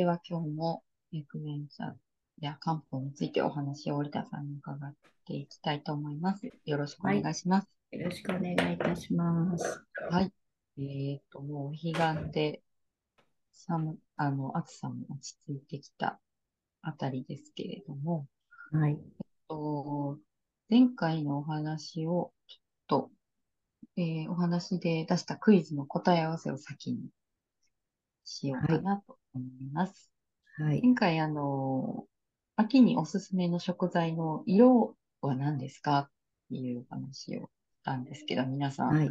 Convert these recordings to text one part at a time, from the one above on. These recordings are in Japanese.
では今日もインフルエンザや漢方についてお話を織田さんに伺っていきたいと思います。よろしくお願いします。よろしくお願いいたします。はい。えっと、もうお彼岸で寒、あの、暑さも落ち着いてきたあたりですけれども、はい。と前回のお話をちょっと、えーお話で出したクイズの答え合わせを先にしようかなと思います。はい。前回、あの、秋におすすめの食材の色は何ですかっていう話をしたんですけど、皆さんはい。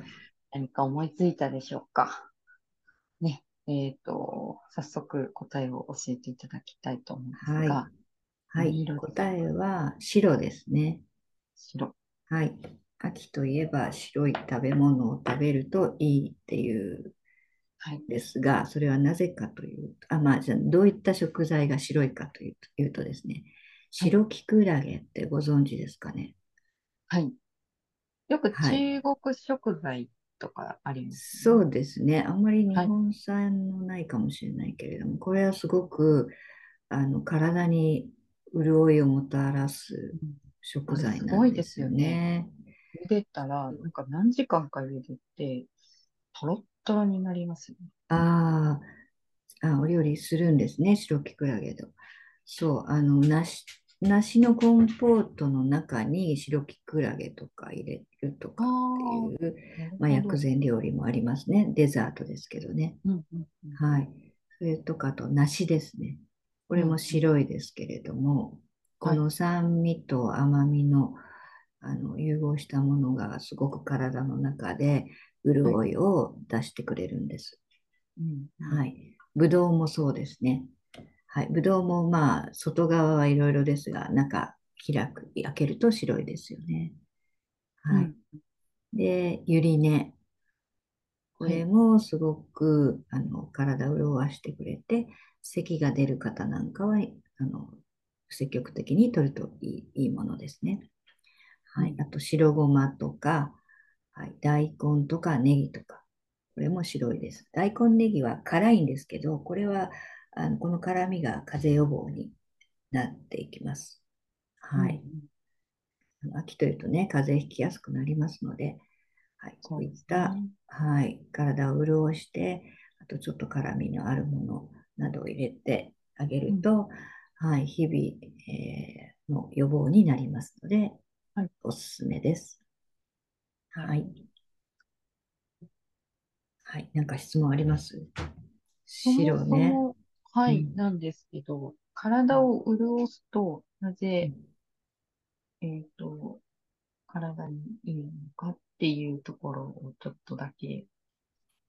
何か思いついたでしょうか？ね。えっと、早速答えを教えていただきたいと思うんですはいが、はい。何色ですか？答えは白ですね。白。はい。秋といえば白い食べ物を食べるといいっていうはい。ですが、それはなぜかというと、あ、まあ、じゃあどういった食材が白いかというというとですね、白キクラゲってご存知ですかね？はい。よくはい中国食材とかありますそよね。うですね。あんまり日はい本産のないかもしれないけれども、これはすごくあの体に潤いをもたらすうん食材ないんですすよねね。茹でたら、なんか何時間か茹でて、トロットロになりますよね。あーあ、お料理するんですね、白キクラゲと。そう、あの、梨、梨のコンポートの中に白キクラゲとか入れるとかっていう、まあ、なるほど薬膳料理もありますね。デザートですけどね。うんうんうんはい。それとかあと梨ですね。これも白いですけれども、この酸味と甘みの、あの融合したものがすごく体の中で潤いを出してくれるんです。うんはい。ぶどうもそうですね。はい。ぶどうもまあ、外側はいろいろですが、中開く、開けると白いですよね。はい。うんで、ゆり根。これもすごく、あの体を潤わしてくれて、咳が出る方なんかはあの積極的に取るといいいいものですね。はい、あと白ごまとか、はい、大根とかネギとか、これも白いです。大根ネギは辛いんですけど、これはあのこの辛みが風邪予防になっていきます。はい。秋というとね、風邪ひきやすくなりますので、はい、こういった、はい、体を潤して、あとちょっと辛みのあるものなどを入れてあげると、はい、日々、えーの予防になりますので、はいおすすめです。はい。はい、なんか質問あります？そもそ白ね。も、はい、うんなんですけど、体を潤すと、なぜ、えっと、体にいいのかっていうところをちょっとだけ、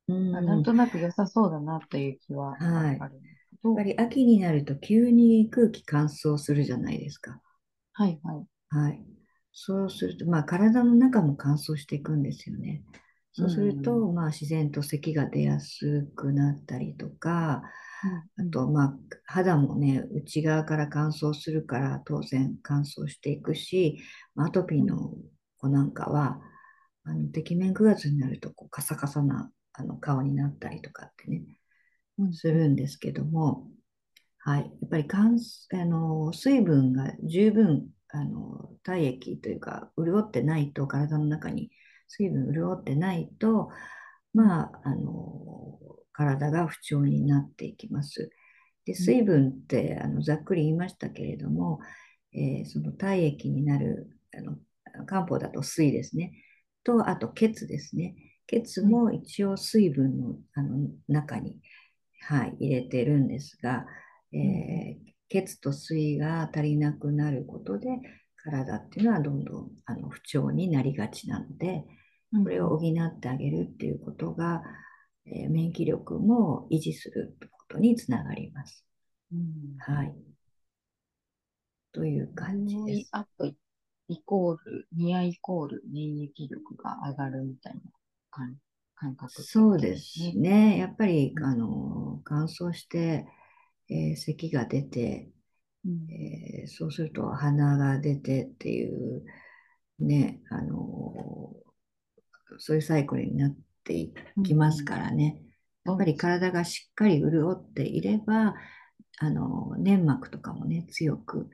うん、まあなんとなく良さそうだなという気ははいあるんですけど、やっぱり秋になると急に空気乾燥するじゃないですか。はいはい。はい。そうすると、まあ、体の中も乾燥していくんですよね。そうすると、まあ、自然と咳が出やすくなったりとか、あと、まあ、肌もね、内側から乾燥するから、当然乾燥していくし、まあアトピーの子なんかは、あの、てきめん9月になると、こう、カサカサな、あの、顔になったりとかってね、うんするんですけども、はい、やっぱり乾あの水分が十分あの体液というか潤ってないと体の中に水分潤ってないとまああの体が不調になっていきます。で水分ってあのざっくり言いましたけれども、えーその体液になるあの漢方だと水ですね。とあと血ですね。血も一応水分のあの中にはい、入れてるんですが、えー血と水が足りなくなることで体っていうのはどんどんあの不調になりがちなのでこれを補ってあげるっていうことが、えー免疫力も維持することにつながります。うんはい。という感じです。アップイコール、ニアイコール免疫力が上がるみたいな感感覚ってそうですね。ね。やっぱりうんあの乾燥して、えー咳が出て、うん。えーそうすると鼻が出てっていうね、あのそういうサイクルになっていきますからね。やっぱり体がしっかり潤っていれば、あの、粘膜とかもね、強く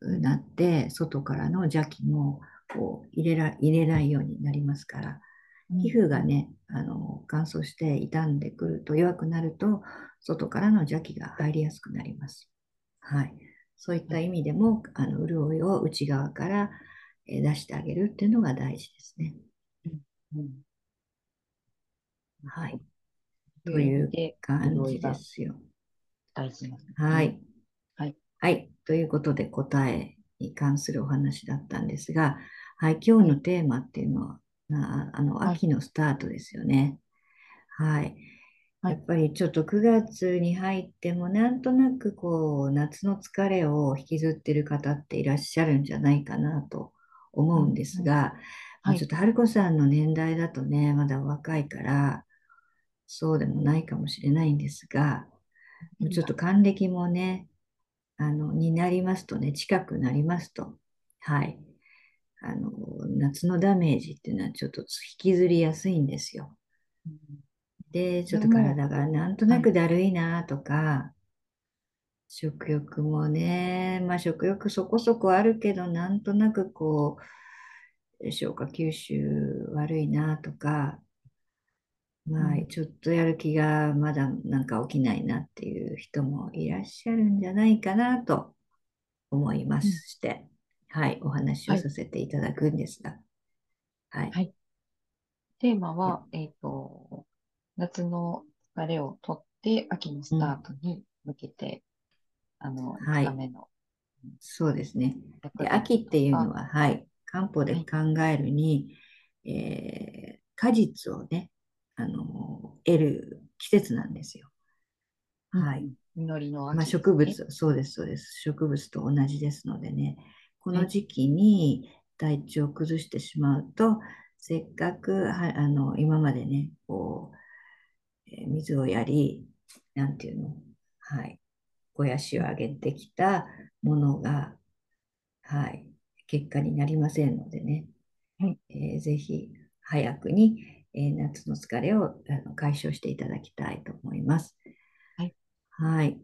なって、外からの邪気もこう入れら入れないようになりますから、皮膚がね、あの乾燥して傷んでくると弱くなると、外からの邪気が入りやすくなります。はい。そういった意味でも、あの潤いを内側から出してあげるっていうのが大事ですね。うん、はい。という感じですよ。大事な、はい。はい。はい。ということで答えに関するお話だったんですが、はい。今日のテーマっていうのは、ああの、秋のスタートですよね。はい。やっぱりちょっと9月に入ってもなんとなくこう夏の疲れを引きずってる方っていらっしゃるんじゃないかなと思うんですが、はい、ちょっと春子さんの年代だとね、まだ若いから、そうでもないかもしれないんですが、ちょっと還暦もね、あの、になりますとね、近くなりますと、はい。あの、夏のダメージっていうのはちょっと引きずりやすいんですよ。で、ちょっと体がなんとなくだるいなとか、食欲もね、まあ食欲そこそこあるけど、なんとなくこう、消化吸収悪いなとか、まあちょっとやる気がまだなんか起きないなっていう人もいらっしゃるんじゃないかなと思いまして、はい、お話をさせていただくんですが。はい。はい、テーマは、えっ、ー、と、夏の疲れを取って秋のスタートに向けてあの、はい、ための。そうですね。で秋っていうのは、はい、漢方で考えるに、はい、えー、果実をね、あの、得る季節なんですよ。はい。実りの秋、ね、まあ、植物、そうです、そうです。植物と同じですのでね、この時期に体調を崩してしまうと、せっかくはあの今までね、こう、えー、水をやり、なんていうの、はい、肥やしを上げてきたものが、はい、結果になりませんのでね、はいえー、ぜひ早くに、えー、夏の疲れをあの解消していただきたいと思います。はい。はい。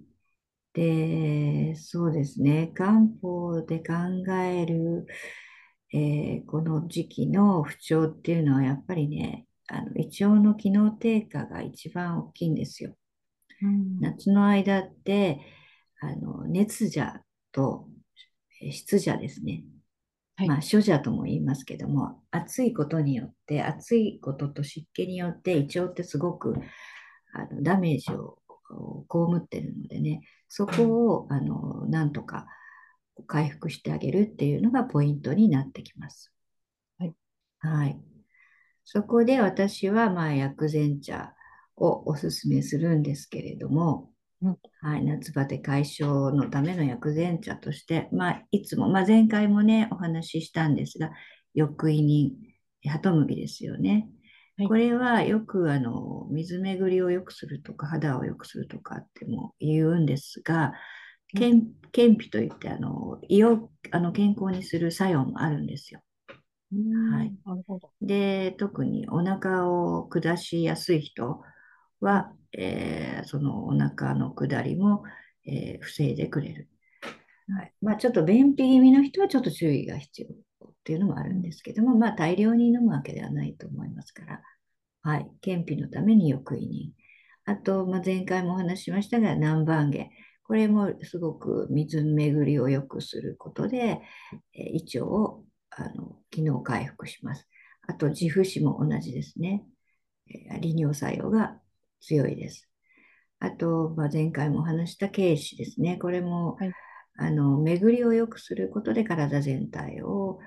で、そうですね、漢方で考える、えー、この時期の不調っていうのはやっぱりね、あの胃腸の機能低下が一番大きいんですよ。うん、夏の間って、あの熱邪と湿邪ですね。はい、まあ、諸邪とも言いますけども、暑いことによって、暑いことと湿気によって胃腸ってすごくあのダメージを被ってるのでね、そこをあのなんとか回復してあげるっていうのがポイントになってきます。はい。はい、そこで私は、まあ、薬膳茶をおすすめするんですけれども、はい、夏バテ解消のための薬膳茶として、まあ、いつも、まあ、前回もね、お話ししたんですが、翼胃にハトムギですよね。はい、これはよくあの水巡りを良くするとか肌を良くするとかっても言うんですが、健脾といってあの胃をあの健康にする作用もあるんですよ。はい、で特にお腹を下しやすい人は、えー、そのお腹の下りも、えー、防いでくれる。はいまあ、ちょっと便秘気味の人はちょっと注意が必要っていうのもあるんですけども、まあ、大量に飲むわけではないと思いますから、はい、健脾のために翼胃に。あと、まあ、前回もお話ししましたが、南蛮下。これもすごく水巡りを良くすることで、えー、胃腸をあの機能回復します。あと、自負子も同じですね。えー、利尿作用が強いです。あと、まあ、前回もお話した軽視ですね。これも、はい、あの巡りを良くすることで体全体を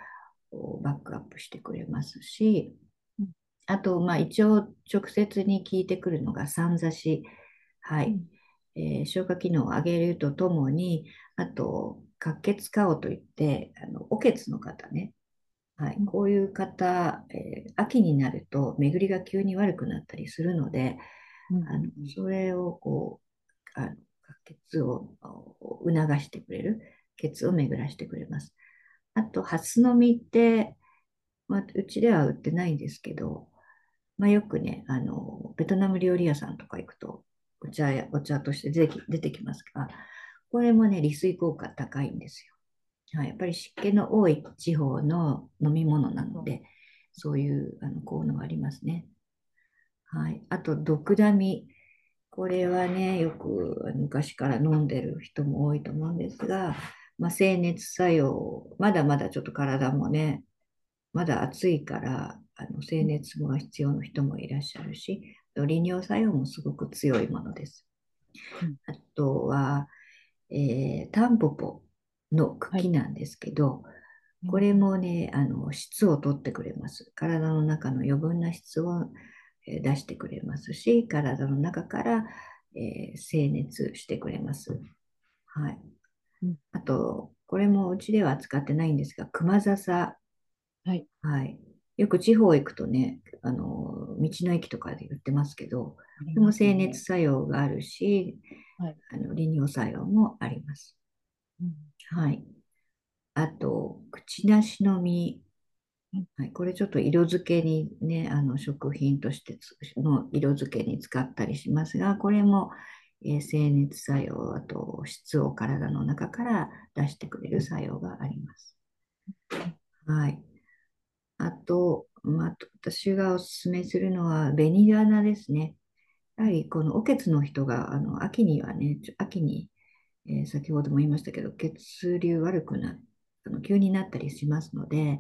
バックアップしてくれますし、うん、あと、まあ、一応直接に効いてくるのが三座し、はい、うん、えー、消化機能を上げるとともに、あと、滑血顔といって、あのおけつの方ね、はい、こういう方、えー、秋になると巡りが急に悪くなったりするので、あのそれをこうあの血を促してくれる血を巡らしてくれます。あと、ハスの実って、まあ、うちでは売ってないんですけど、まあ、よくね、あの、ベトナム料理屋さんとか行くと、お茶や、お茶として出てきますが、これもね、利水効果高いんですよ。はい、やっぱり湿気の多い地方の飲み物なので、そういうあの効能がありますね。はい。あと、ドクダミ。これはね、よく昔から飲んでる人も多いと思うんですが、まあ、清熱作用、まだまだちょっと体もね、まだ暑いから、あの清熱が必要な人もいらっしゃるし、利尿作用もすごく強いものです。うん、あとは、えー、タンポポの茎なんですけど、はい、これもね、あの質を取ってくれます。体の中の余分な質を出してくれますし、体の中から、えー、清熱してくれます。はい。あと、これもうちでは使ってないんですが、熊笹。はい。はい。よく地方行くとね、あの、道の駅とかで売ってますけど、でも清熱作用があるし、はい、あの利尿作用もあります。はい。あと、口なしの実。はい、これちょっと色付けにね、あの食品としての色付けに使ったりしますが、これもえー、清熱作用、あと質を体の中から出してくれる作用があります。はい。あと、まあ、私がおすすめするのは紅花ですね。やはりこのおけつの人があの秋にはね、秋に、えー、先ほども言いましたけど、血流悪くなあの急になったりしますので、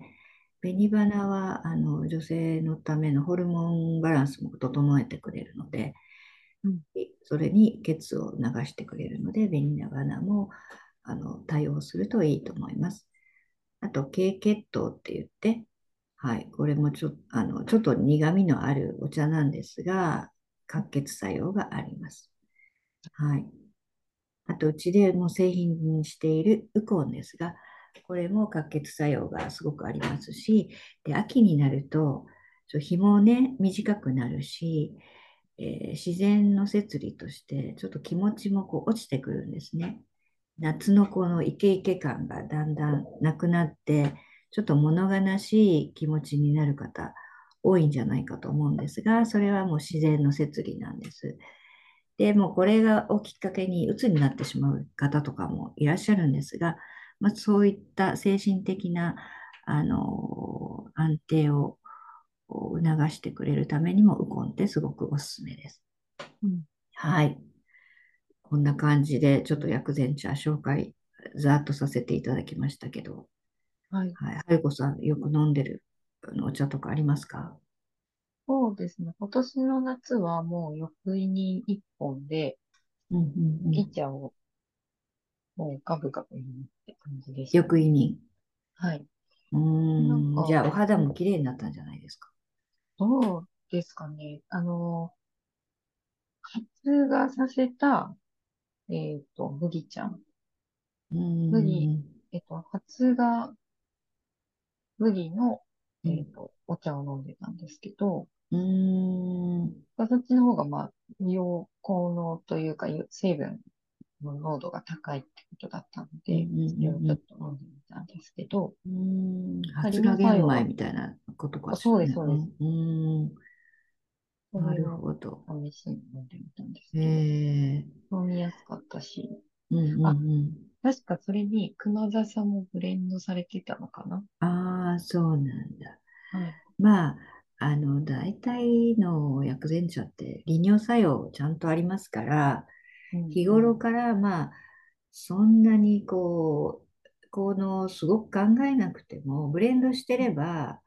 紅花はあの女性のためのホルモンバランスも整えてくれるので、うん、それに血を流してくれるので、紅花もあの対応するといいと思います。あと、経血糖って言って、はい、これもちょあのちょっと苦みのあるお茶なんですが、活血作用があります。はい。あと、うちでも製品にしているウコンですが、これも活血作用がすごくありますし、で秋になると、日もね、短くなるし、えー、自然の摂理としてちょっと気持ちもこう落ちてくるんですね。夏のこのイケイケ感がだんだんなくなってちょっと物悲しい気持ちになる方多いんじゃないかと思うんですがそれはもう自然の摂理なんです。でもこれがをきっかけに鬱になってしまう方とかもいらっしゃるんですが、まあ、そういった精神的なあの安定をを促してくれるためにもウコンってすごくおすすめです。うん、はい。こんな感じでちょっと薬膳茶紹介ざっとさせていただきましたけど、はい。はい。はるこさん、よく飲んでるお茶とかありますか？そうですね。今年の夏はもう翌胃に1本で、うんうんうん、茶をもうガブガブ飲むって感じでした、翌胃に。はい。うん。じゃあ、お肌も綺麗になったんじゃないですか？どうですかね。あの、発芽させた、えっ、と、麦ちゃん。麦、えっ、と、発芽麦の、えっ、と、お茶を飲んでたんですけど、うん。そっちの方が、まあ、硫効能というか、成分の濃度が高いってことだったので、それをちょっと飲んでみたんですけど、うん。発芽玄米みたいなことかね、そうです、そうです。うん。なるほど。試しに飲んでみたんですけど、飲みやすかったし、うんうんうん、あ、確かそれに熊笹もブレンドされてたのかな？ああ、そうなんだ。はい、まあ、あの、大体の薬膳茶って利尿作用ちゃんとありますから、日頃からまあ、そんなにこう、効能をすごく考えなくても、ブレンドしてれば、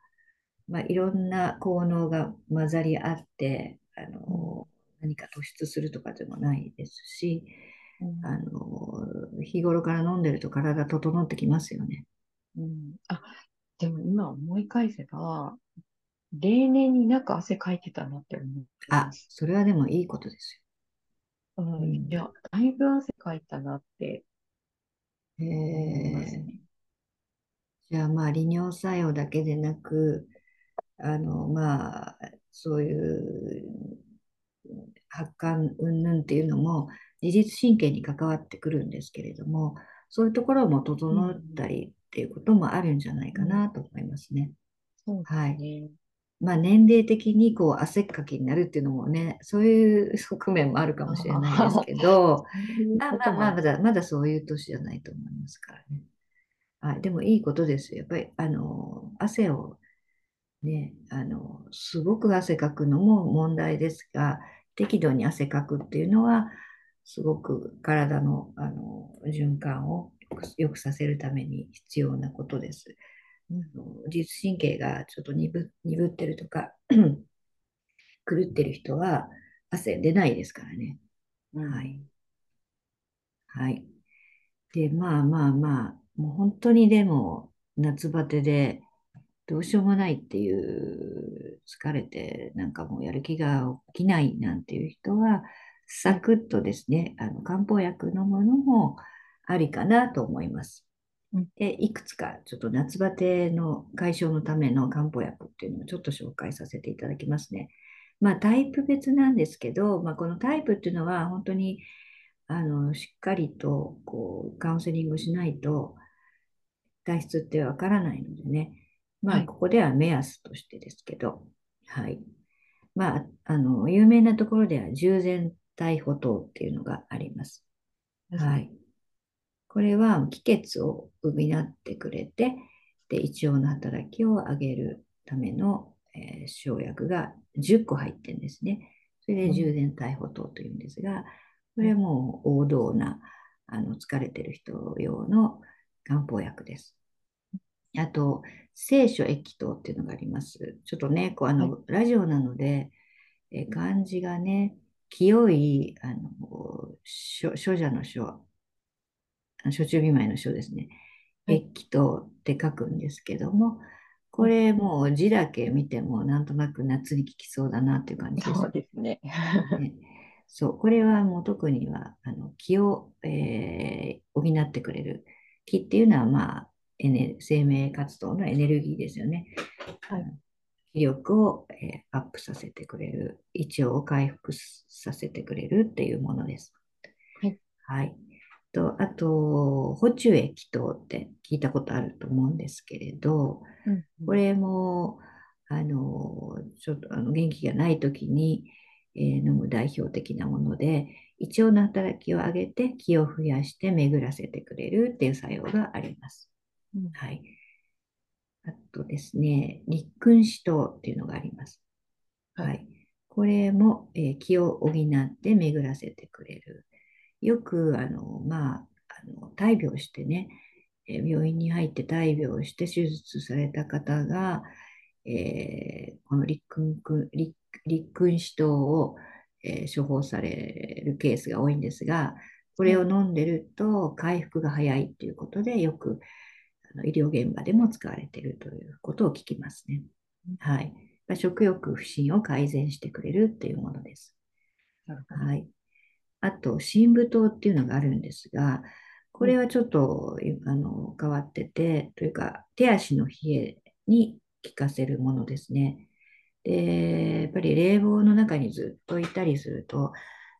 まあ、いろんな効能が混ざり合って、あの、何か突出するとかでもないですし、あの、日頃から飲んでると体整ってきますよね。うん、あ、でも今思い返せば、例年になく汗かいてたなって思う。あ、それはでもいいことですよ。うん、いや、だいぶ汗かいたなって思いますね。じゃあまあ利尿作用だけでなく、あのまあそういう発汗云々っていうのも自律神経に関わってくるんですけれども、そういうところも整ったりっていうこともあるんじゃないかなと思いますね。そうですね。はい。まあ、年齢的にこう汗っかきになるっていうのもね、そういう側面もあるかもしれないですけど、ま あ。まあまあ、まだ、まだそういう年じゃないと思いますからね。はい、でもいいことですよ。やっぱり、あの、汗をね、あの、すごく汗かくのも問題ですが、適度に汗かくっていうのは、すごく体の、あの循環を良くさせるために必要なことです。自律神経がちょっと鈍鈍ってるとか 狂ってる人は汗出ないですからね。うんはい。はい。で、まあまあまあ、もう本当にでも夏バテでどうしようもないっていう疲れてなんかもうやる気が起きないなんていう人はサクッとですね、あの漢方薬飲むのもありかなと思います。うんで、いくつかちょっと夏バテの解消のための漢方薬っていうのをちょっと紹介させていただきますね。まあタイプ別なんですけど、まあ、このタイプっていうのは本当にあのしっかりとこうカウンセリングしないと体質ってわからないのでね、まあはいここでは目安としてですけど、はい。まあ、あの有名なところでは従前体補糖っていうのがあります。はい。これは気血を補ってくれて、で、胃腸の働きを上げるための、えー生薬が10個入ってるんですね。それで充電体補糖というんですが、これはもう王道な、あの、疲れてる人用の漢方薬です。あと、聖書液糖っていうのがあります。ちょっとね、こう、あの、ラジオなので、えー漢字がね、清い、あの、書書者の書、あ暑中見舞いの書ですね。はい液糖って書くんですけども、これもう字だけ見てもなんとなく夏に効きそうだなっていう感じです。そうですね。ねそう、これはもう特にはあの気を、えー補ってくれる。気っていうのは、まあ、エネ生命活動のエネルギーですよね。はい気力を、えーアップさせてくれる、胃腸を回復させてくれるっていうものです。はい。はい。と、あと、補中液糖って聞いたことあると思うんですけれど、うんこれも、あの、ちょっとあの元気がない時に、えー飲む代表的なもので、胃腸の働きを上げて気を増やして巡らせてくれるっていう作用があります。うんはい。あとですね、立君子糖っていうのがあります。はいはい。これも、えー気を補って巡らせてくれる。よく、あの、まあ、あの大病してね、えー病院に入って大病して手術された方が、えーこの立君君立立君子糖を、えー処方されるケースが多いんですが、これを飲んでると回復が早いということで、よくあの医療現場でも使われているということを聞きますね。はい。まあ食欲不振を改善してくれるっていうものです。はい。あと、深部糖っていうのがあるんですが、これはちょっと、いあの変わってて、というか、手足の冷えに効かせるものですね。で、やっぱり冷房の中にずっといたりすると、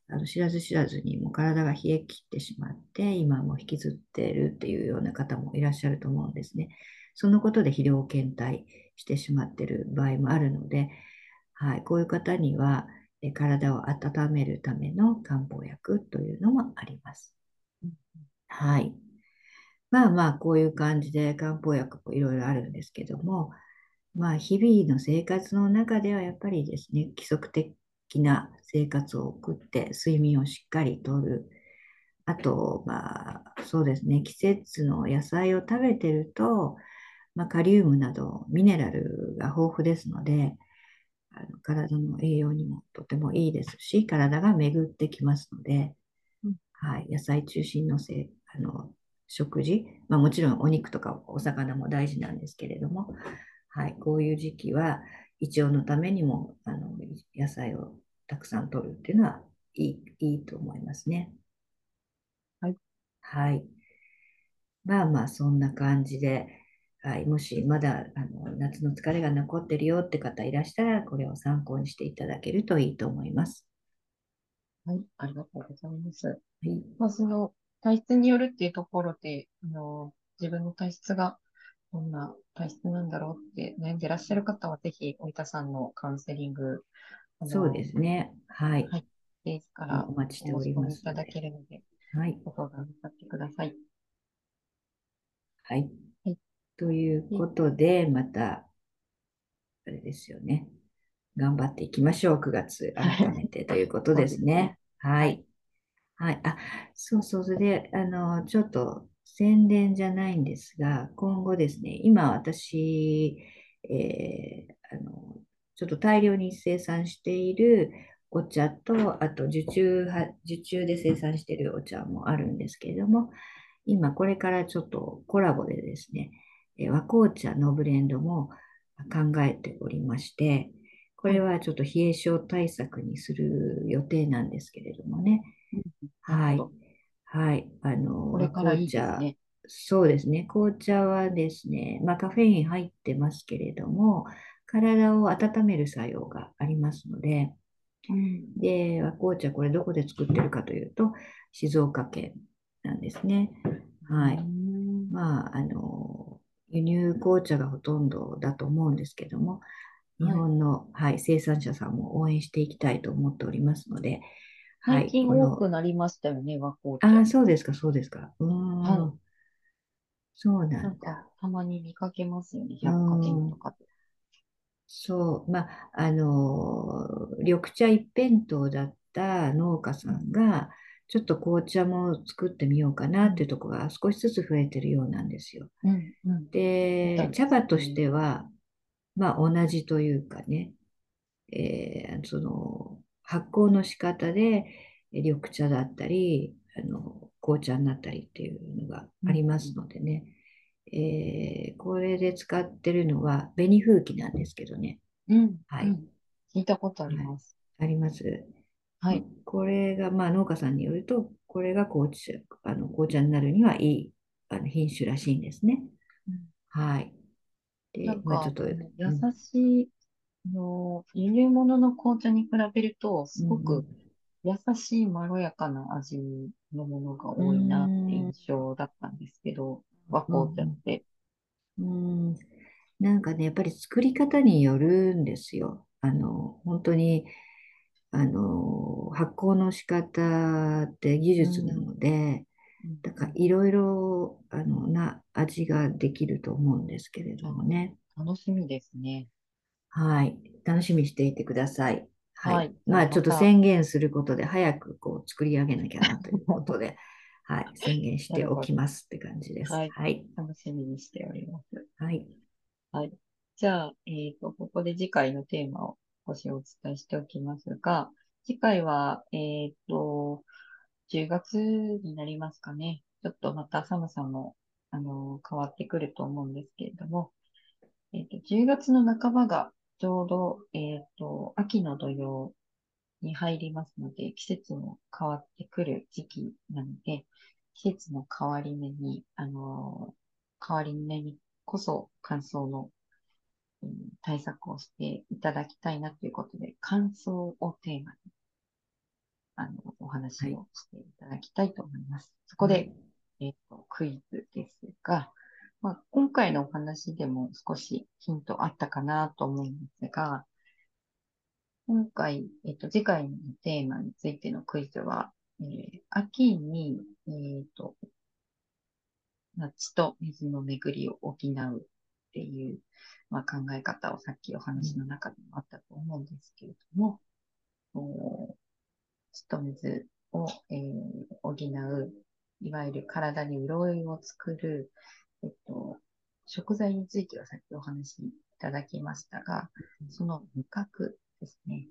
あの知らず知らずにもう体が冷え切ってしまって、今も引きずってるっていうような方もいらっしゃると思うんですね。そのことで疲労検体してしまってる場合もあるので、はい、こういう方には、え体を温めるための漢方薬というのもありますうん。はい。まあまあ、こういう感じで漢方薬もいろいろあるんですけども、まあ、日々の生活の中ではやっぱりですね、規則的な生活を送って、睡眠をしっかりとる。あと、まあ、そうですね、季節の野菜を食べてると、まあ、カリウムなどミネラルが豊富ですので、あの体の栄養にもとてもいいですし、体が巡ってきますので、うん。はい、野菜中心のせいあの食事、まあ、もちろんお肉とかお魚も大事なんですけれども、はい、こういう時期は胃腸のためにもあの野菜をたくさん摂るっていうのはいいいいと思いますね。はい。はい。まあまあ、そんな感じで、はい、もしまだあの夏の疲れが残ってるよって方いらしたら、これを参考にしていただけるといいと思います。はい、ありがとうございます。はい。まあ、その体質によるっていうところで、あの、自分の体質がどんな体質なんだろうって悩んでらっしゃる方は、ぜひ、おいたさんのカウンセリング、そうですね。はい。はいページからお待ちしておりますいただけるので、はい。ご相談なさってください。はいはい。ということで、また、あれですよね。頑張っていきましょう。9月、改めてということですね。ははいい。はい。あ、そうそう。それで、あの、ちょっと宣伝じゃないんですが、今後ですね、今私、えーあの、ちょっと大量に生産しているお茶と、あと受注は、受注で生産しているお茶もあるんですけれども、今これからちょっとコラボでですね、えー和紅茶のブレンドも考えておりまして、これはちょっと冷え性対策にする予定なんですけれどもね。はい。はい。あの、これからいいです和紅茶ね。そうですね。紅茶はですね、まあカフェイン入ってますけれども、体を温める作用がありますので、うん。で、和紅茶、これどこで作ってるかというと、静岡県なんですね。はい。うんまあ、あの、輸入紅茶がほとんどだと思うんですけども、日本の、はい、生産者さんも応援していきたいと思っておりますので、はい、最近多くなりましたよね、和光ああ、茶。そうですか、そうですか。うーん、はそうななんんだ。か、たまに見かけますよね、う百貨店んとかで。そう、まあ、あの、緑茶一辺倒だった農家さんが、ちょっと紅茶も作ってみようかなっていうところが少しずつ増えてるようなんですよ。うん、うん。で、茶葉としては、まあ同じというかね、えーその発酵の仕方でえ緑茶だったり、あの紅茶になったりっていうのがありますのでね、えーこれで使ってるのは紅風紀なんですけどね、うん、はいうん。聞いたことあります。あります。はい。これが、まあ農家さんによると、これが紅茶、あの紅茶になるにはいいあの品種らしいんですね。うんはい。でなんか、まあちょっと、優しい、あの輸入物の紅茶に比べると、すごうんく優しいまろやかな味のものが多いなって印象だったんですけど、和紅茶って。うん、なんかね、やっぱり作り方によるんですよ。あの、本当に、あの、発酵の仕方って技術なので、だからいろいろ、あの、な味ができると思うんですけれどもね。楽しみですね。はい。楽しみにしていてください。はい。はいまあ、ちょっと宣言することで、早くこう作り上げなきゃなということで、はい。宣言しておきますって感じです。はいはい。楽しみにしております。はい。じゃあ、えっと、ここで次回のテーマを少しお伝えしておきますが、次回は、えっと、10月になりますかね。ちょっとまた寒さも、あの、変わってくると思うんですけれども、えっと、10月の半ばがちょうど、えっと、秋の土曜に入りますので、季節も変わってくる時期なので、季節の変わり目に、あの、変わり目にこそ乾燥のうん対策をしていただきたいなということで、乾燥をテーマに、あの、お話をしていただきたいと思います。そこで、えっと、クイズですが、まあ、今回のお話でも少しヒントあったかなと思うんですが、今回、えっと、次回のテーマについてのクイズは、えー秋に、えっと、夏と水の巡りを補うっていう、まあ、考え方をさっきお話の中でもあったと思うんですけれども、お血と水を、えー補う、いわゆる体に潤いを作る、えっと、食材についてはさっきお話しいただきましたが、その味覚ですね。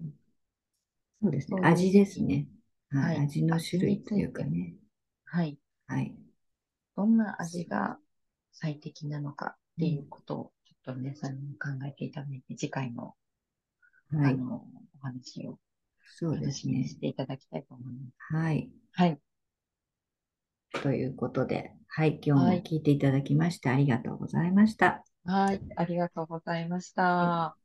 そうですね。味ですね。はい。はい味の種類というかね。はい。はい。どんな味が最適なのかっていうことを、ちょっと皆さんに考えていただいて、次回の、はい。あの、お話をそうですねし。ていただきたいと思います。はい。はい。ということで、はい。今日も聞いていただきましてありがとうございました。はい。ありがとうございました。